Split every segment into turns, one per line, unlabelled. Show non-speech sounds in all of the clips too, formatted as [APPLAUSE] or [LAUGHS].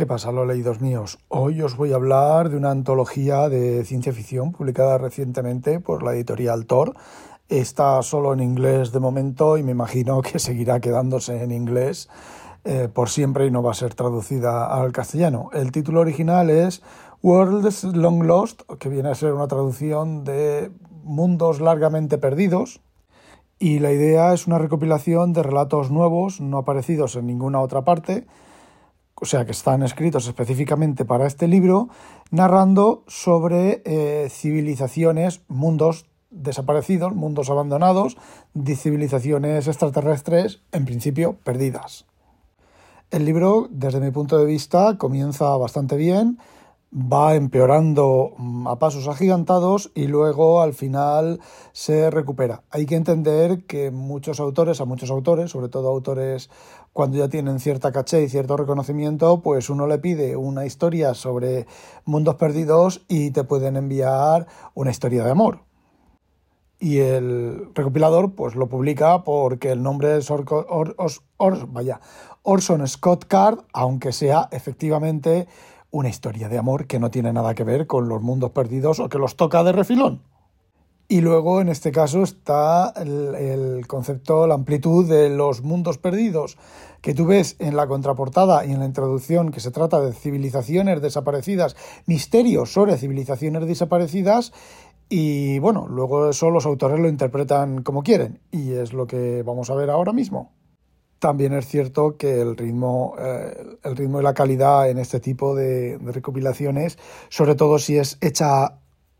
¿Qué pasa, los leídos míos? Hoy os voy a hablar de una antología de ciencia ficción publicada recientemente por la editorial Thor. Está solo en inglés de momento y me imagino que seguirá quedándose en inglés eh, por siempre y no va a ser traducida al castellano. El título original es Worlds Long Lost, que viene a ser una traducción de Mundos largamente perdidos. Y la idea es una recopilación de relatos nuevos, no aparecidos en ninguna otra parte, o sea, que están escritos específicamente para este libro, narrando sobre eh, civilizaciones, mundos desaparecidos, mundos abandonados, civilizaciones extraterrestres, en principio perdidas. El libro, desde mi punto de vista, comienza bastante bien, va empeorando mm, a pasos agigantados y luego al final se recupera. Hay que entender que muchos autores, a muchos autores, sobre todo autores cuando ya tienen cierta caché y cierto reconocimiento, pues uno le pide una historia sobre mundos perdidos y te pueden enviar una historia de amor. Y el recopilador pues lo publica porque el nombre es vaya, Orson Scott Card, aunque sea efectivamente una historia de amor que no tiene nada que ver con los mundos perdidos o que los toca de refilón. Y luego, en este caso, está el, concepto, la amplitud de los mundos perdidos, que tú ves en la contraportada y en la introducción, que se trata de civilizaciones desaparecidas, misterios sobre civilizaciones desaparecidas, y bueno, luego eso los autores lo interpretan como quieren, y es lo que vamos a ver ahora mismo. También es cierto que el ritmo, eh, el ritmo y la calidad en este tipo de, recopilaciones, sobre todo si es hecha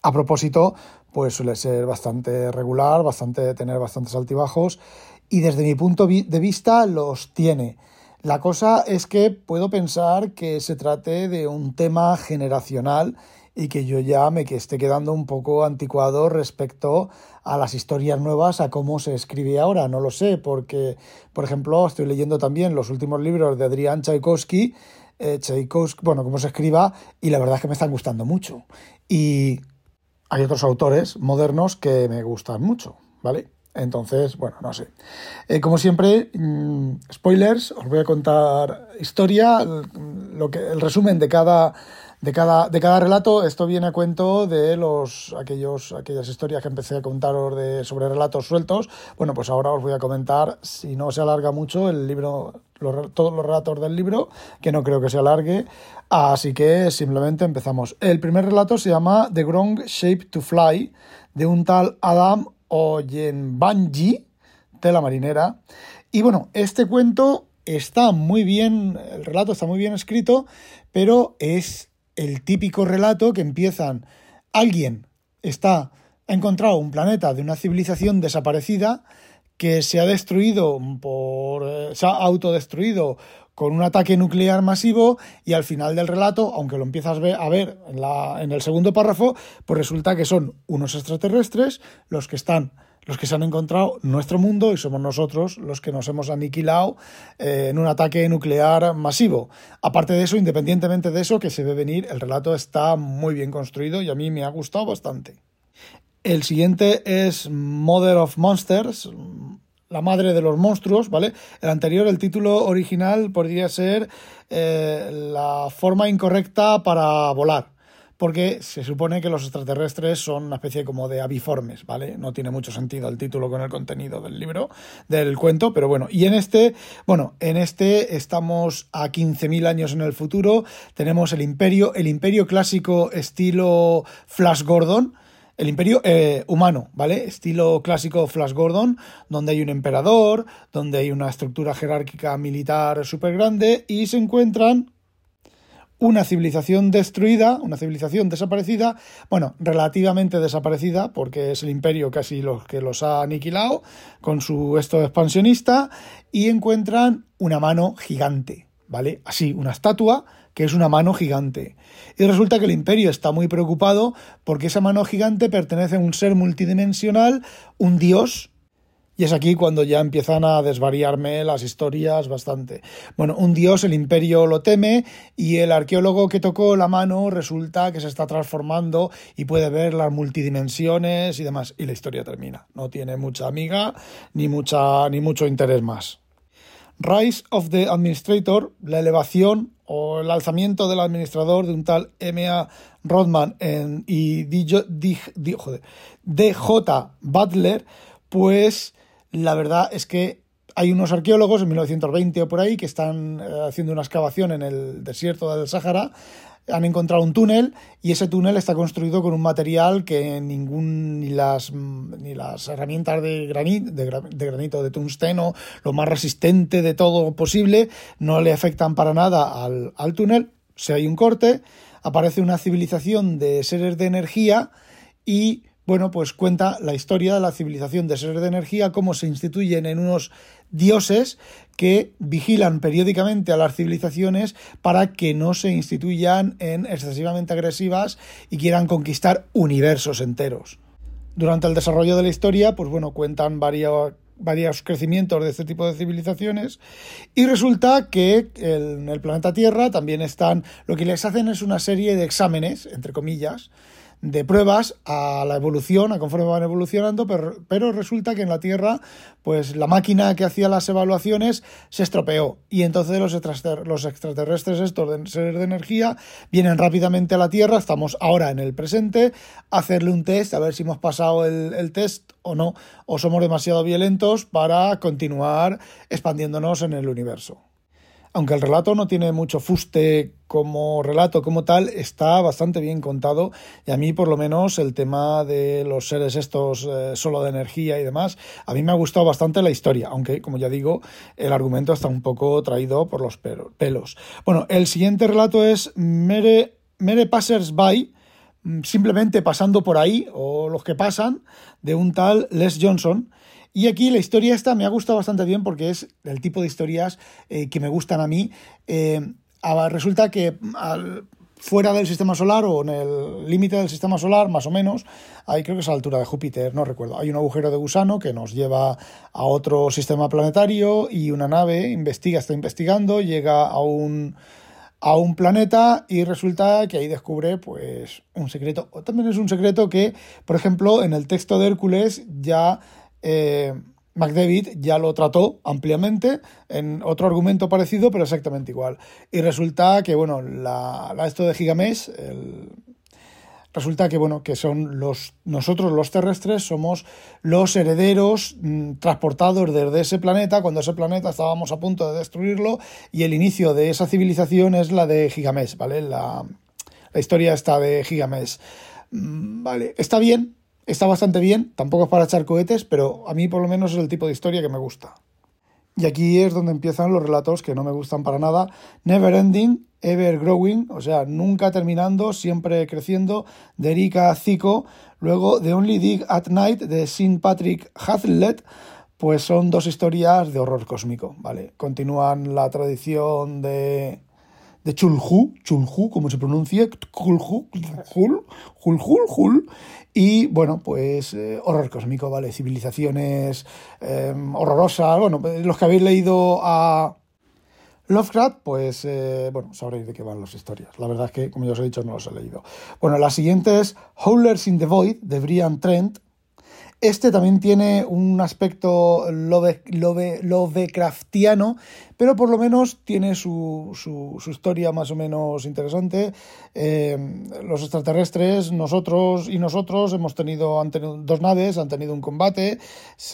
a propósito, pues suele ser bastante regular, bastante tener bastantes altibajos y desde mi punto de vista los tiene. La cosa es que puedo pensar que se trate de un tema generacional y que yo ya me esté quedando un poco anticuado respecto a las historias nuevas, a cómo se escribe ahora. No lo sé, porque, por ejemplo, estoy leyendo también los últimos libros de Adrián Tchaikovsky, eh, bueno, cómo se escriba, y la verdad es que me están gustando mucho. Y hay otros autores modernos que me gustan mucho, ¿vale? Entonces, bueno, no sé. Eh, como siempre, mm, spoilers, os voy a contar historia, lo que, el resumen de cada de cada, de cada relato, esto viene a cuento de los, aquellos, aquellas historias que empecé a contaros de, sobre relatos sueltos. Bueno, pues ahora os voy a comentar, si no se alarga mucho, el libro, todos los relatos del libro, que no creo que se alargue. Así que simplemente empezamos. El primer relato se llama The Wrong Shape to Fly, de un tal Adam Oyenbanji, de la marinera. Y bueno, este cuento está muy bien, el relato está muy bien escrito, pero es el típico relato que empiezan alguien está ha encontrado un planeta de una civilización desaparecida que se ha destruido por eh, se ha autodestruido con un ataque nuclear masivo y al final del relato, aunque lo empiezas a ver en, la, en el segundo párrafo, pues resulta que son unos extraterrestres los que están los que se han encontrado nuestro mundo y somos nosotros los que nos hemos aniquilado eh, en un ataque nuclear masivo. Aparte de eso, independientemente de eso, que se ve venir, el relato está muy bien construido y a mí me ha gustado bastante. El siguiente es Mother of Monsters, la madre de los monstruos, ¿vale? El anterior, el título original podría ser eh, La forma incorrecta para volar porque se supone que los extraterrestres son una especie como de aviformes, ¿vale? No tiene mucho sentido el título con el contenido del libro, del cuento, pero bueno, y en este, bueno, en este estamos a 15.000 años en el futuro, tenemos el imperio, el imperio clásico estilo Flash Gordon, el imperio eh, humano, ¿vale? Estilo clásico Flash Gordon, donde hay un emperador, donde hay una estructura jerárquica militar súper grande y se encuentran una civilización destruida, una civilización desaparecida, bueno, relativamente desaparecida, porque es el imperio casi los que los ha aniquilado con su esto expansionista, y encuentran una mano gigante, ¿vale? Así, una estatua que es una mano gigante. Y resulta que el imperio está muy preocupado porque esa mano gigante pertenece a un ser multidimensional, un dios, y es aquí cuando ya empiezan a desvariarme las historias bastante. Bueno, un dios, el imperio lo teme y el arqueólogo que tocó la mano resulta que se está transformando y puede ver las multidimensiones y demás. Y la historia termina. No tiene mucha amiga ni, mucha, ni mucho interés más. Rise of the Administrator, la elevación o el alzamiento del administrador de un tal M.A. Rodman en, y DJ, Butler, pues la verdad es que hay unos arqueólogos en 1920 o por ahí que están eh, haciendo una excavación en el desierto del Sáhara. Han encontrado un túnel y ese túnel está construido con un material que ningún ni las ni las herramientas de granito de, tungsteno lo más resistente de todo posible no le afectan para nada al, al túnel. Si hay un corte aparece una civilización de seres de energía y bueno, pues cuenta la historia de la civilización de seres de energía, cómo se instituyen en unos dioses que vigilan periódicamente a las civilizaciones para que no se instituyan en excesivamente agresivas y quieran conquistar universos enteros. Durante el desarrollo de la historia, pues bueno, cuentan varios, varios crecimientos de este tipo de civilizaciones y resulta que en el planeta Tierra también están, lo que les hacen es una serie de exámenes, entre comillas, de pruebas a la evolución, a conforme van evolucionando, pero, pero, resulta que en la Tierra, pues la máquina que hacía las evaluaciones se estropeó. Y entonces los, los extraterrestres estos seres de energía vienen rápidamente a la Tierra, estamos ahora en el presente, a hacerle un test, a ver si hemos pasado el, el test o no, o somos demasiado violentos para continuar expandiéndonos en el universo aunque el relato no tiene mucho fuste como relato como tal, está bastante bien contado y a mí por lo menos el tema de los seres estos eh, solo de energía y demás, a mí me ha gustado bastante la historia, aunque como ya digo, el argumento está un poco traído por los pelos. Bueno, el siguiente relato es Mere, Mere Passers By, mm, simplemente pasando por ahí, o los que pasan, de un tal Les Johnson, y aquí la historia esta me ha gustado bastante bien porque es el tipo de historias eh, que me gustan a mí. Eh, resulta que fuera del sistema solar o en el límite del sistema solar, más o menos, ahí creo que es a la altura de Júpiter, no recuerdo, hay un agujero de gusano que nos lleva a otro sistema planetario y una nave investiga, está investigando, llega a un a un planeta y resulta que ahí descubre pues un secreto. O también es un secreto que, por ejemplo, en el texto de Hércules ya eh, McDavid ya lo trató ampliamente en otro argumento parecido, pero exactamente igual. Y resulta que, bueno, la, esto de Gigamesh, resulta que, bueno, que son los, nosotros los terrestres somos los herederos mm, transportados desde ese planeta, cuando ese planeta estábamos a punto de destruirlo, y el inicio de esa civilización es la de Gigamesh, ¿vale? La, historia está de Gigamesh. Mm, vale, está bien, Está bastante bien, tampoco es para echar cohetes, pero a mí por lo menos es el tipo de historia que me gusta. Y aquí es donde empiezan los relatos que no me gustan para nada. Never Ending, Ever Growing, o sea, nunca terminando, siempre creciendo, de Erika Zico. Luego The Only Dig at Night, de St. Patrick Hazlitt, pues son dos historias de horror cósmico, ¿vale? Continúan la tradición de de Chulhu, Chulhu, como se pronuncia, Chulhu, Hul, Hul, Hul, Hul, y bueno, pues eh, horror cósmico, ¿vale? Civilizaciones eh, horrorosas, bueno, los que habéis leído a Lovecraft, pues eh, bueno, sabréis de qué van las historias. La verdad es que, como ya os he dicho, no los he leído. Bueno, la siguiente es Howlers in the Void, de Brian Trent, este también tiene un aspecto love, love, lovecraftiano, pero por lo menos tiene su, su, historia más o menos interesante. Eh, los extraterrestres, nosotros y nosotros hemos tenido, han tenido dos naves, han tenido un combate,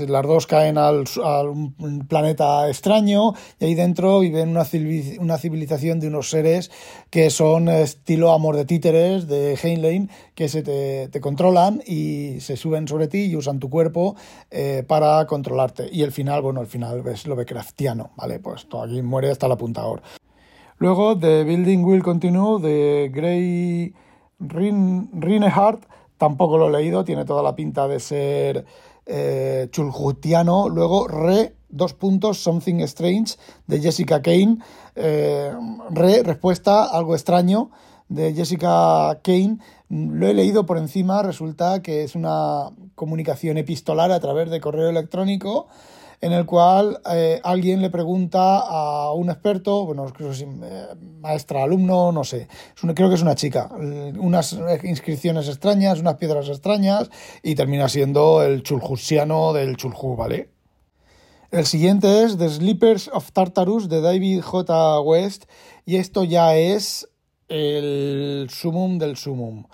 las dos caen al, a un planeta extraño y ahí dentro viven una, una civilización de unos seres que son estilo amor de títeres de Heinlein, que se te, controlan y se suben sobre ti y usan tu cuerpo eh, para controlarte. Y el final, bueno, el final es lovecraftiano, ¿vale? Pues aquí muere hasta la punta ahora. Luego, The Building Will Continue, de Gray Rinehart, tampoco lo he leído, tiene toda la pinta de ser eh, chuljutiano. Luego, Re, dos puntos, Something Strange, de Jessica Kane. Eh, re, respuesta, algo extraño, de Jessica Kane. Lo he leído por encima, resulta que es una comunicación epistolar a través de correo electrónico en el cual eh, alguien le pregunta a un experto, bueno, creo eh, maestra, alumno, no sé, creo que es una chica, unas inscripciones extrañas, unas piedras extrañas y termina siendo el chuljusiano del chuljú, ¿vale? El siguiente es The Sleepers of Tartarus de David J. West y esto ya es el sumum del sumum.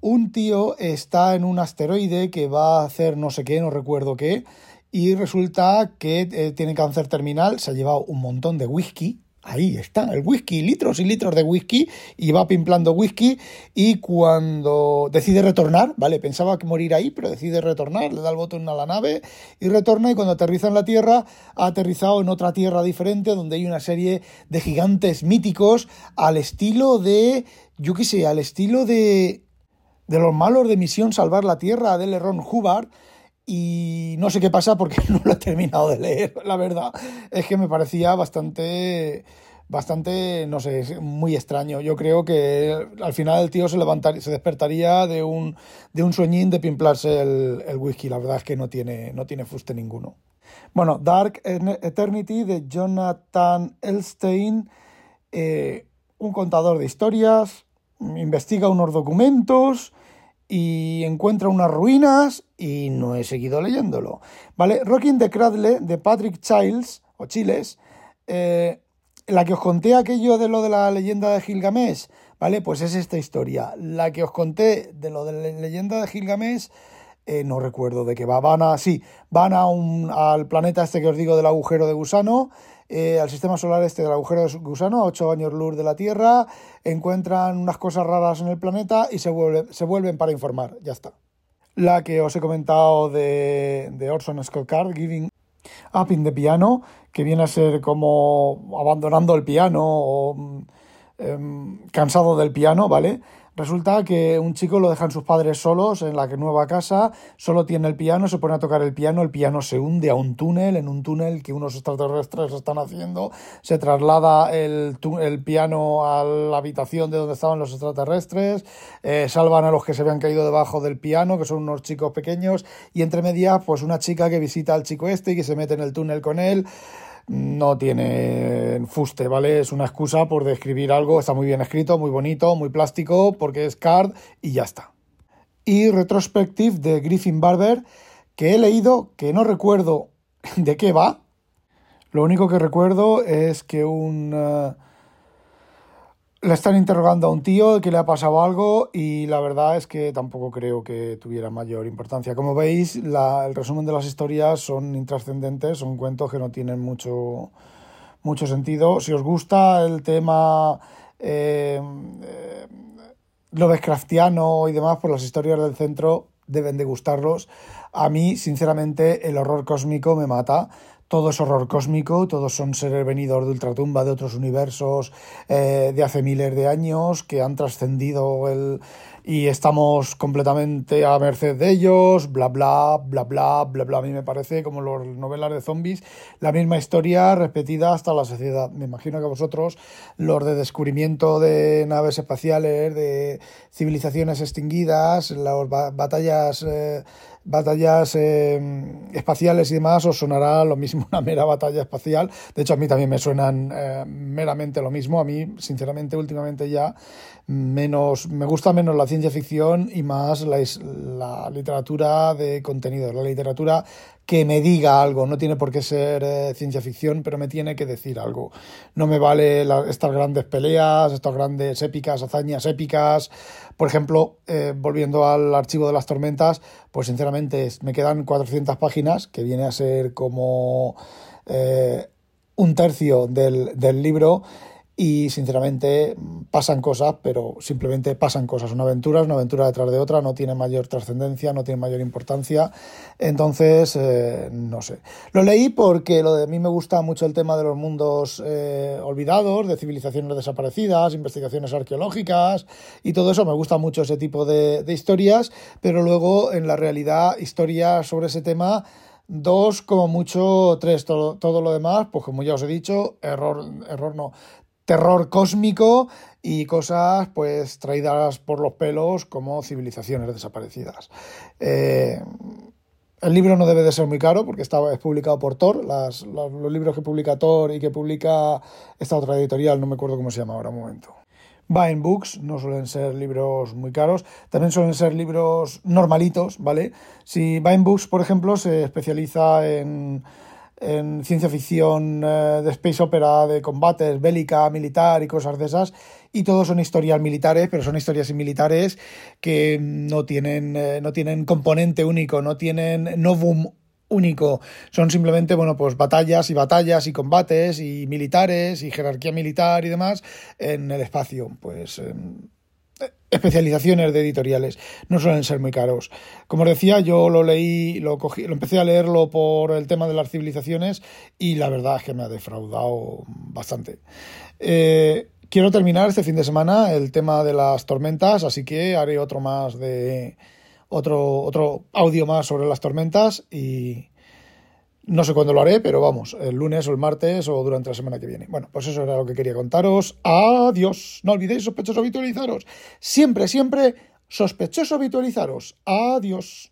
Un tío está en un asteroide que va a hacer no sé qué, no recuerdo qué, y resulta que eh, tiene cáncer terminal, se ha llevado un montón de whisky, Ahí está, el whisky, litros y litros de whisky, y va pimplando whisky, y cuando decide retornar, ¿vale? Pensaba que morir ahí, pero decide retornar, le da el botón a la nave y retorna, y cuando aterriza en la Tierra, ha aterrizado en otra Tierra diferente, donde hay una serie de gigantes míticos, al estilo de, yo qué sé, al estilo de, de los malos de Misión Salvar la Tierra, de Ron Hubbard, y no sé qué pasa porque [LAUGHS] no lo he terminado de leer, la verdad. Es que me parecía bastante, bastante, no sé, muy extraño. Yo creo que al final el tío se levantaría, se despertaría de un, de un sueñín de pimplarse el, whisky. La verdad es que no tiene, no tiene fuste ninguno. Bueno, Dark Eternity de Jonathan Elstein, eh, un contador de historias, investiga unos documentos y encuentra unas ruinas y no he seguido leyéndolo. ¿Vale? Rocking the Cradle de Patrick Childs, o Chiles, eh, la que os conté aquello de lo de la leyenda de Gilgamesh, ¿vale? Pues es esta historia. La que os conté de lo de la leyenda de Gilgamesh, eh, no recuerdo de qué va. Van a, sí, van a un, al planeta este que os digo del agujero de gusano eh, al sistema solar este del agujero de gusano, a 8 años luz de la Tierra, encuentran unas cosas raras en el planeta y se, vuelven para informar. Ya está. La que os he comentado de, de Orson Scott Card, Giving Up in the Piano, que viene a ser como abandonando el piano o mm, em, cansado del piano, ¿vale? Resulta que un chico lo dejan sus padres solos en la nueva casa, solo tiene el piano, se pone a tocar el piano, el piano se hunde a un túnel, en un túnel que unos extraterrestres están haciendo, se traslada el, el piano a la habitación de donde estaban los extraterrestres, eh, salvan a los que se habían caído debajo del piano, que son unos chicos pequeños, y entre medias, pues una chica que visita al chico este y que se mete en el túnel con él no tiene fuste, ¿vale? Es una excusa por describir algo, está muy bien escrito, muy bonito, muy plástico, porque es card y ya está. Y Retrospective de Griffin Barber, que he leído, que no recuerdo [LAUGHS] de qué va. Lo único que recuerdo es que un... Eh, le están interrogando a un tío que le ha pasado algo y la verdad es que tampoco creo que tuviera mayor importancia. Como veis, el resumen de las historias son intrascendentes, son cuentos que no tienen mucho, mucho sentido. Si os gusta el tema eh, eh, Lovecraftiano y demás, pues las historias del centro deben de gustarlos. A mí, sinceramente, el horror cósmico me mata todo es horror cósmico, todos son seres venidos de ultratumba, de otros universos eh, de hace miles de años que han trascendido el y estamos completamente a merced de ellos, bla bla, bla bla, bla bla. A mí me parece como las novelas de zombies, la misma historia repetida hasta la sociedad. Me imagino que vosotros, los de descubrimiento de naves espaciales, de civilizaciones extinguidas, las batallas eh, batallas eh, espaciales y demás, os sonará lo mismo [LAUGHS] una mera batalla espacial. De hecho, a mí también me suenan eh, meramente lo mismo. A mí, sinceramente, últimamente ya menos, me gusta menos la ciencia ficción y más la, la literatura de contenido, la literatura que me diga algo. No tiene por qué ser eh, ciencia ficción, pero me tiene que decir algo. No me vale estas grandes peleas, estas grandes épicas, hazañas épicas. Por ejemplo, eh, volviendo al archivo de las tormentas, pues sinceramente me quedan 400 páginas, que viene a ser como eh, un tercio del, del libro y sinceramente pasan cosas, pero simplemente pasan cosas. Una aventura es una aventura detrás de otra, no tiene mayor trascendencia, no tiene mayor importancia. Entonces, eh, no sé. Lo leí porque lo de mí me gusta mucho el tema de los mundos eh, olvidados, de civilizaciones desaparecidas, investigaciones arqueológicas y todo eso. Me gusta mucho ese tipo de, de historias, pero luego en la realidad, historias sobre ese tema dos, como mucho tres, todo, todo, lo demás, pues como ya os he dicho, error, error no, terror cósmico y cosas pues traídas por los pelos como civilizaciones desaparecidas. Eh, el libro no debe de ser muy caro porque está, es publicado por. Las, los, libros que publica Tor y que publica esta otra editorial, no me acuerdo cómo se llama ahora un momento. Vine Books no suelen ser libros muy caros, también suelen ser libros normalitos, ¿vale? Si Vine Books, por ejemplo, se especializa en en ciencia ficción de space opera, de combates, bélica, militar y cosas de esas, y todos son historias militares, pero son historias militares que no tienen, no tienen componente único, no tienen novum único. Son simplemente, bueno, pues batallas y batallas y combates y militares y jerarquía militar y demás en el espacio. Pues em, especializaciones de editoriales no suelen ser muy caros. Como os decía, yo lo leí, lo cogí, lo empecé a leerlo por el tema de las civilizaciones y la verdad es que me ha defraudado bastante. Eh, quiero terminar este fin de semana el tema de las tormentas, así que haré otro más de otro, otro audio más sobre las tormentas y no sé cuándo lo haré, pero vamos, el lunes o el martes o durante la semana que viene. Bueno, pues eso era lo que quería contaros. Adiós. No olvidéis sospechosos habitualizaros. Siempre, siempre sospechoso habitualizaros. Adiós.